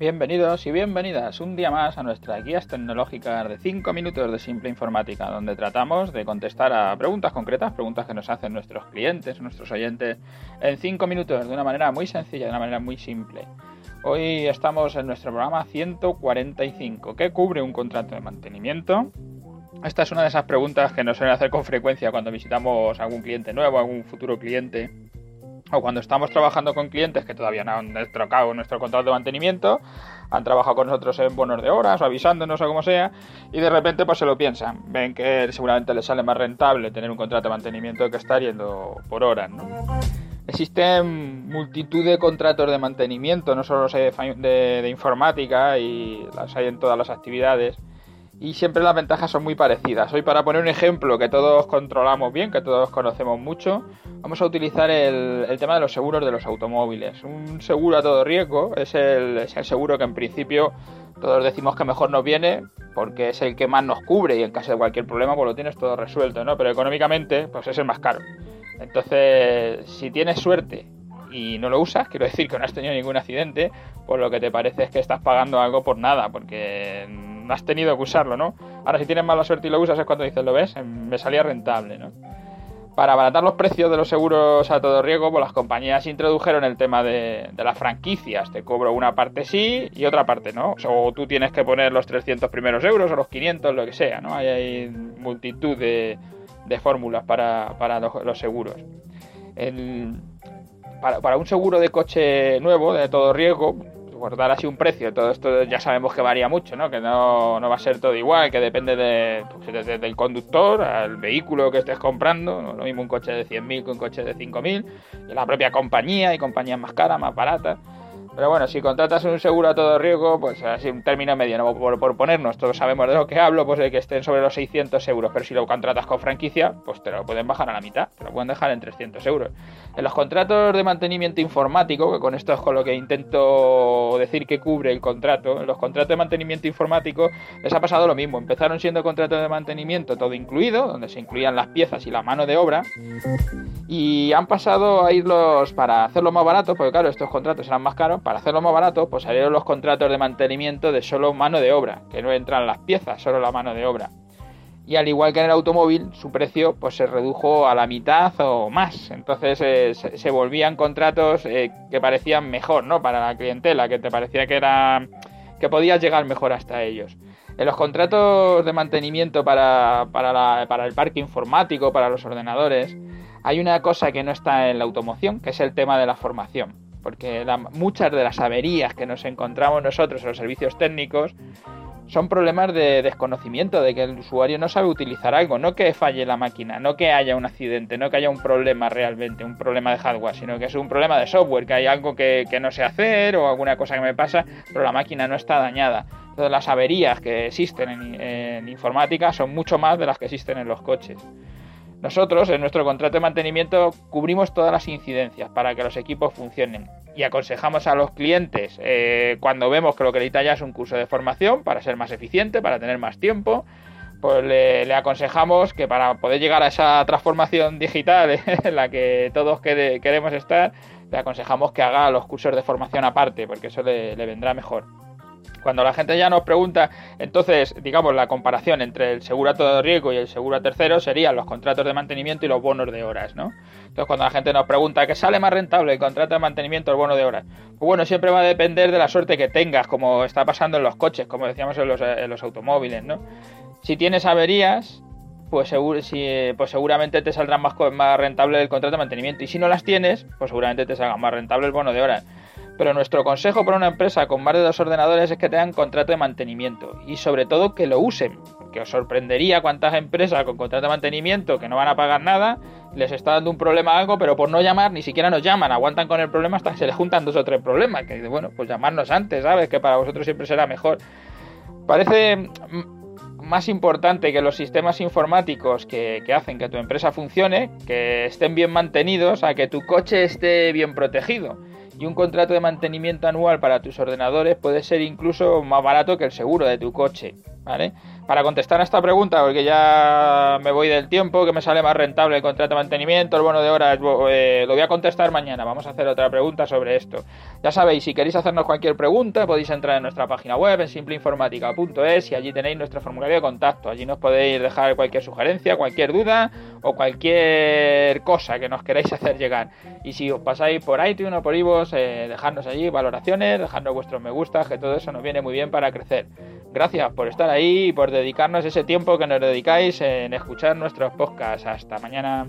Bienvenidos y bienvenidas un día más a nuestras guías tecnológicas de 5 minutos de simple informática, donde tratamos de contestar a preguntas concretas, preguntas que nos hacen nuestros clientes, nuestros oyentes, en 5 minutos, de una manera muy sencilla, de una manera muy simple. Hoy estamos en nuestro programa 145, que cubre un contrato de mantenimiento. Esta es una de esas preguntas que nos suelen hacer con frecuencia cuando visitamos a algún cliente nuevo, algún futuro cliente o cuando estamos trabajando con clientes que todavía no han trocado nuestro contrato de mantenimiento, han trabajado con nosotros en bonos de horas o avisándonos o como sea, y de repente pues se lo piensan. Ven que seguramente les sale más rentable tener un contrato de mantenimiento que estar yendo por horas, Existen multitud de contratos de mantenimiento, no solo los hay de, de informática y las hay en todas las actividades y siempre las ventajas son muy parecidas. Hoy para poner un ejemplo que todos controlamos bien, que todos conocemos mucho, vamos a utilizar el, tema de los seguros de los automóviles. Un seguro a todo riesgo es el, seguro que en principio todos decimos que mejor nos viene porque es el que más nos cubre y en caso de cualquier problema pues lo tienes todo resuelto, ¿no? Pero económicamente pues es el más caro. Entonces, si tienes suerte y no lo usas, quiero decir que no has tenido ningún accidente, pues lo que te parece es que estás pagando algo por nada, porque has tenido que usarlo, ¿no? Ahora, si tienes mala suerte y lo usas, es cuando dices, lo ves, me salía rentable, ¿no? Para abaratar los precios de los seguros a todo riesgo, pues las compañías introdujeron el tema de, las franquicias. Te cobro una parte sí y otra parte no. O tú tienes que poner los 300 primeros euros o los 500, lo que sea, ¿no? Hay, multitud de, fórmulas para, los, seguros. para un seguro de coche nuevo, de todo riesgo, dar así un precio, todo esto ya sabemos que varía mucho, ¿no? Que no, no va a ser todo igual, que depende de, pues, del conductor, al vehículo que estés comprando, ¿no? lo mismo un coche de 100.000 que un coche de 5.000, y la propia compañía, y compañías más caras, más baratas. Pero bueno, si contratas un seguro a todo riesgo, pues así un término medio, ¿no? por, ponernos, todos sabemos de lo que hablo, pues de que estén sobre los 600 euros, pero si lo contratas con franquicia, pues te lo pueden bajar a la mitad, te lo pueden dejar en 300 euros. En los contratos de mantenimiento informático, que con esto es con lo que intento decir que cubre el contrato, en los contratos de mantenimiento informático les ha pasado lo mismo, empezaron siendo contratos de mantenimiento todo incluido, donde se incluían las piezas y la mano de obra, y han pasado a irlos para hacerlo más barato, porque claro, estos contratos eran más caros, para hacerlo más barato, pues salieron los contratos de mantenimiento de solo mano de obra, que no entran las piezas, solo la mano de obra. Y al igual que en el automóvil, su precio pues se redujo a la mitad o más. Entonces eh, se, volvían contratos eh, que parecían mejor, ¿no? Para la clientela, que te parecía que era que podías llegar mejor hasta ellos. En los contratos de mantenimiento para, para, para el parque informático, para los ordenadores, hay una cosa que no está en la automoción, que es el tema de la formación porque muchas de las averías que nos encontramos nosotros en los servicios técnicos son problemas de desconocimiento, de que el usuario no sabe utilizar algo, no que falle la máquina, no que haya un accidente, no que haya un problema realmente, un problema de hardware, sino que es un problema de software, que hay algo que, no sé hacer o alguna cosa que me pasa, pero la máquina no está dañada. Entonces las averías que existen en informática son mucho más de las que existen en los coches. Nosotros, en nuestro contrato de mantenimiento, cubrimos todas las incidencias para que los equipos funcionen y aconsejamos a los clientes eh, cuando vemos que lo que necesita ya es un curso de formación para ser más eficiente, para tener más tiempo, pues le, aconsejamos que para poder llegar a esa transformación digital en la que todos queremos estar, le aconsejamos que haga los cursos de formación aparte, porque eso le vendrá mejor. Cuando la gente ya nos pregunta, entonces, digamos, la comparación entre el seguro a todo riesgo y el seguro a tercero serían los contratos de mantenimiento y los bonos de horas, ¿no? Entonces, cuando la gente nos pregunta, ¿qué sale más rentable el contrato de mantenimiento o el bono de horas? Pues bueno, siempre va a depender de la suerte que tengas, como está pasando en los coches, como decíamos en los, automóviles, ¿no? Si tienes averías, pues, seguro, si, pues seguramente te saldrá más, más rentable el contrato de mantenimiento. Y si no las tienes, pues seguramente te salga más rentable el bono de horas. Pero nuestro consejo para una empresa con más de dos ordenadores es que tengan contrato de mantenimiento y sobre todo que lo usen. Que os sorprendería cuántas empresas con contrato de mantenimiento que no van a pagar nada les está dando un problema a algo, pero por no llamar ni siquiera nos llaman, aguantan con el problema hasta que se les juntan dos o tres problemas. Que bueno, pues llamarnos antes, ¿sabes? Que para vosotros siempre será mejor. Parece más importante que los sistemas informáticos que, que, hacen que tu empresa funcione, que estén bien mantenidos, a que tu coche esté bien protegido y un contrato de mantenimiento anual para tus ordenadores puede ser incluso más barato que el seguro de tu coche, ¿vale? para contestar a esta pregunta, porque ya me voy del tiempo, que me sale más rentable el contrato de mantenimiento, el bono de horas, eh, lo voy a contestar mañana. Vamos a hacer otra pregunta sobre esto. Ya sabéis, si queréis hacernos cualquier pregunta, podéis entrar en nuestra página web, en simpleinformática.es, y allí tenéis nuestro formulario de contacto. Allí nos podéis dejar cualquier sugerencia, cualquier duda o cualquier cosa que nos queráis hacer llegar. Y si os pasáis por iTunes o por iVoox, eh, dejadnos allí valoraciones, dejadnos vuestros me gusta, que todo eso nos viene muy bien para crecer. Gracias por estar ahí y por dedicarnos ese tiempo que nos dedicáis en escuchar nuestros podcasts. Hasta mañana.